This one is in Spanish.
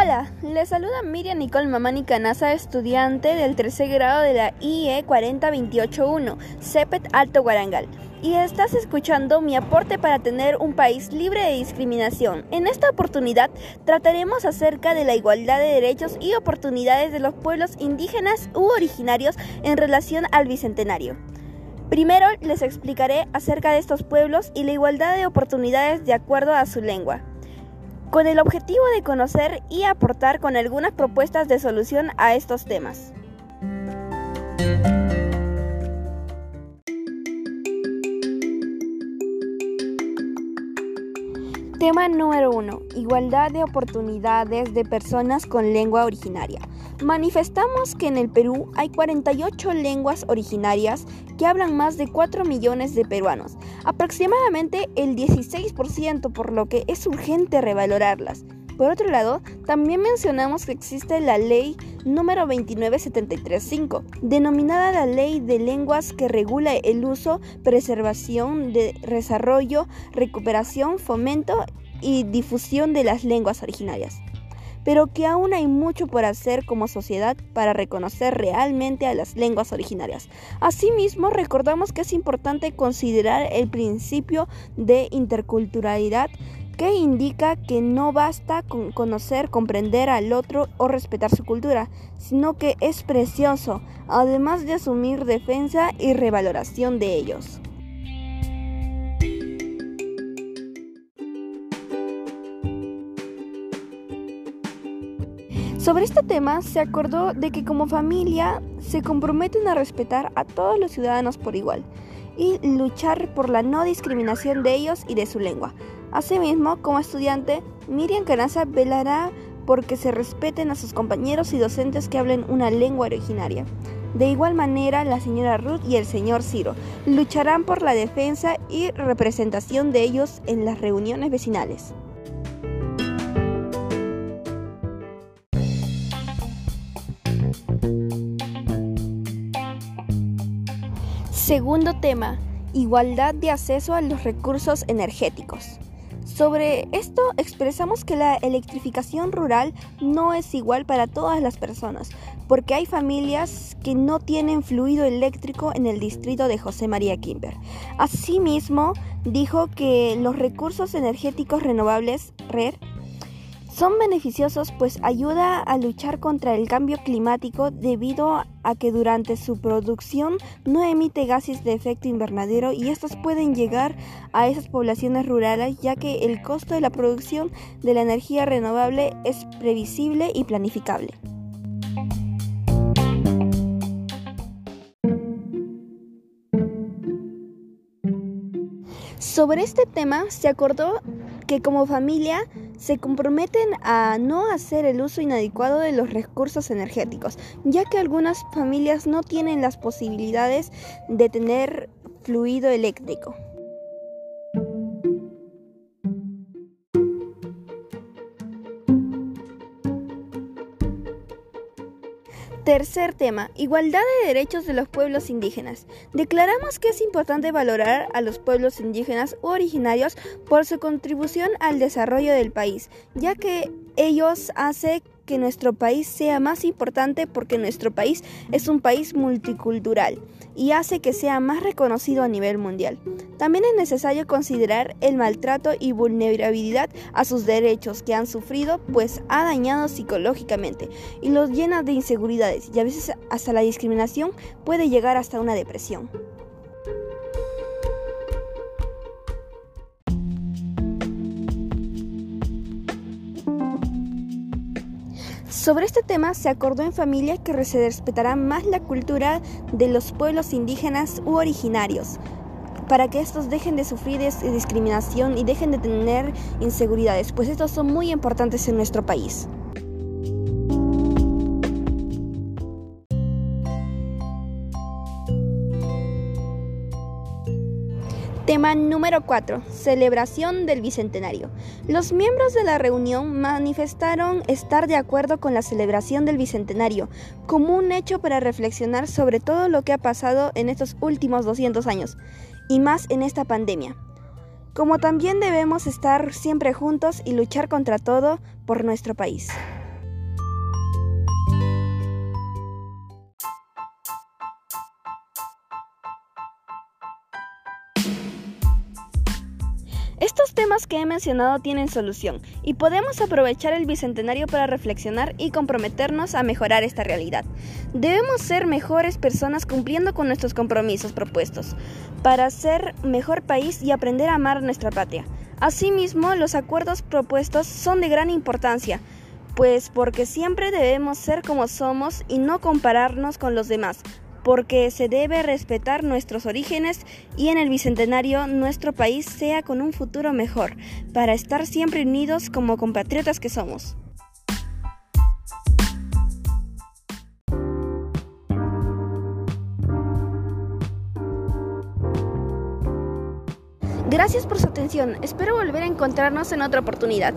Hola, les saluda Miriam Nicole Mamani Canasa, estudiante del tercer grado de la IE 40281, CEPET Alto Guarangal. Y estás escuchando mi aporte para tener un país libre de discriminación. En esta oportunidad trataremos acerca de la igualdad de derechos y oportunidades de los pueblos indígenas u originarios en relación al Bicentenario. Primero les explicaré acerca de estos pueblos y la igualdad de oportunidades de acuerdo a su lengua con el objetivo de conocer y aportar con algunas propuestas de solución a estos temas. Tema número 1. Igualdad de oportunidades de personas con lengua originaria. Manifestamos que en el Perú hay 48 lenguas originarias que hablan más de 4 millones de peruanos, aproximadamente el 16%, por lo que es urgente revalorarlas. Por otro lado, también mencionamos que existe la ley número 29735, denominada la Ley de Lenguas que regula el uso, preservación, desarrollo, recuperación, fomento y difusión de las lenguas originarias pero que aún hay mucho por hacer como sociedad para reconocer realmente a las lenguas originarias. Asimismo, recordamos que es importante considerar el principio de interculturalidad que indica que no basta con conocer, comprender al otro o respetar su cultura, sino que es precioso, además de asumir defensa y revaloración de ellos. Sobre este tema se acordó de que como familia se comprometen a respetar a todos los ciudadanos por igual y luchar por la no discriminación de ellos y de su lengua. Asimismo, como estudiante, Miriam Canaza velará porque se respeten a sus compañeros y docentes que hablen una lengua originaria. De igual manera, la señora Ruth y el señor Ciro lucharán por la defensa y representación de ellos en las reuniones vecinales. Segundo tema, igualdad de acceso a los recursos energéticos. Sobre esto expresamos que la electrificación rural no es igual para todas las personas, porque hay familias que no tienen fluido eléctrico en el distrito de José María Kimber. Asimismo, dijo que los recursos energéticos renovables, RER, son beneficiosos pues ayuda a luchar contra el cambio climático debido a que durante su producción no emite gases de efecto invernadero y estos pueden llegar a esas poblaciones rurales ya que el costo de la producción de la energía renovable es previsible y planificable. Sobre este tema se acordó que como familia se comprometen a no hacer el uso inadecuado de los recursos energéticos, ya que algunas familias no tienen las posibilidades de tener fluido eléctrico. Tercer tema, igualdad de derechos de los pueblos indígenas. Declaramos que es importante valorar a los pueblos indígenas u originarios por su contribución al desarrollo del país, ya que ellos hacen que nuestro país sea más importante porque nuestro país es un país multicultural y hace que sea más reconocido a nivel mundial. También es necesario considerar el maltrato y vulnerabilidad a sus derechos que han sufrido, pues ha dañado psicológicamente y los llena de inseguridades y a veces hasta la discriminación puede llegar hasta una depresión. Sobre este tema se acordó en familia que se respetará más la cultura de los pueblos indígenas u originarios, para que estos dejen de sufrir discriminación y dejen de tener inseguridades, pues estos son muy importantes en nuestro país. Tema número 4. Celebración del Bicentenario. Los miembros de la reunión manifestaron estar de acuerdo con la celebración del Bicentenario como un hecho para reflexionar sobre todo lo que ha pasado en estos últimos 200 años y más en esta pandemia. Como también debemos estar siempre juntos y luchar contra todo por nuestro país. Estos temas que he mencionado tienen solución y podemos aprovechar el Bicentenario para reflexionar y comprometernos a mejorar esta realidad. Debemos ser mejores personas cumpliendo con nuestros compromisos propuestos para ser mejor país y aprender a amar nuestra patria. Asimismo, los acuerdos propuestos son de gran importancia, pues porque siempre debemos ser como somos y no compararnos con los demás, porque se debe respetar nuestros orígenes y en el Bicentenario nuestro país sea con un futuro mejor, para estar siempre unidos como compatriotas que somos. Gracias por su atención. Espero volver a encontrarnos en otra oportunidad.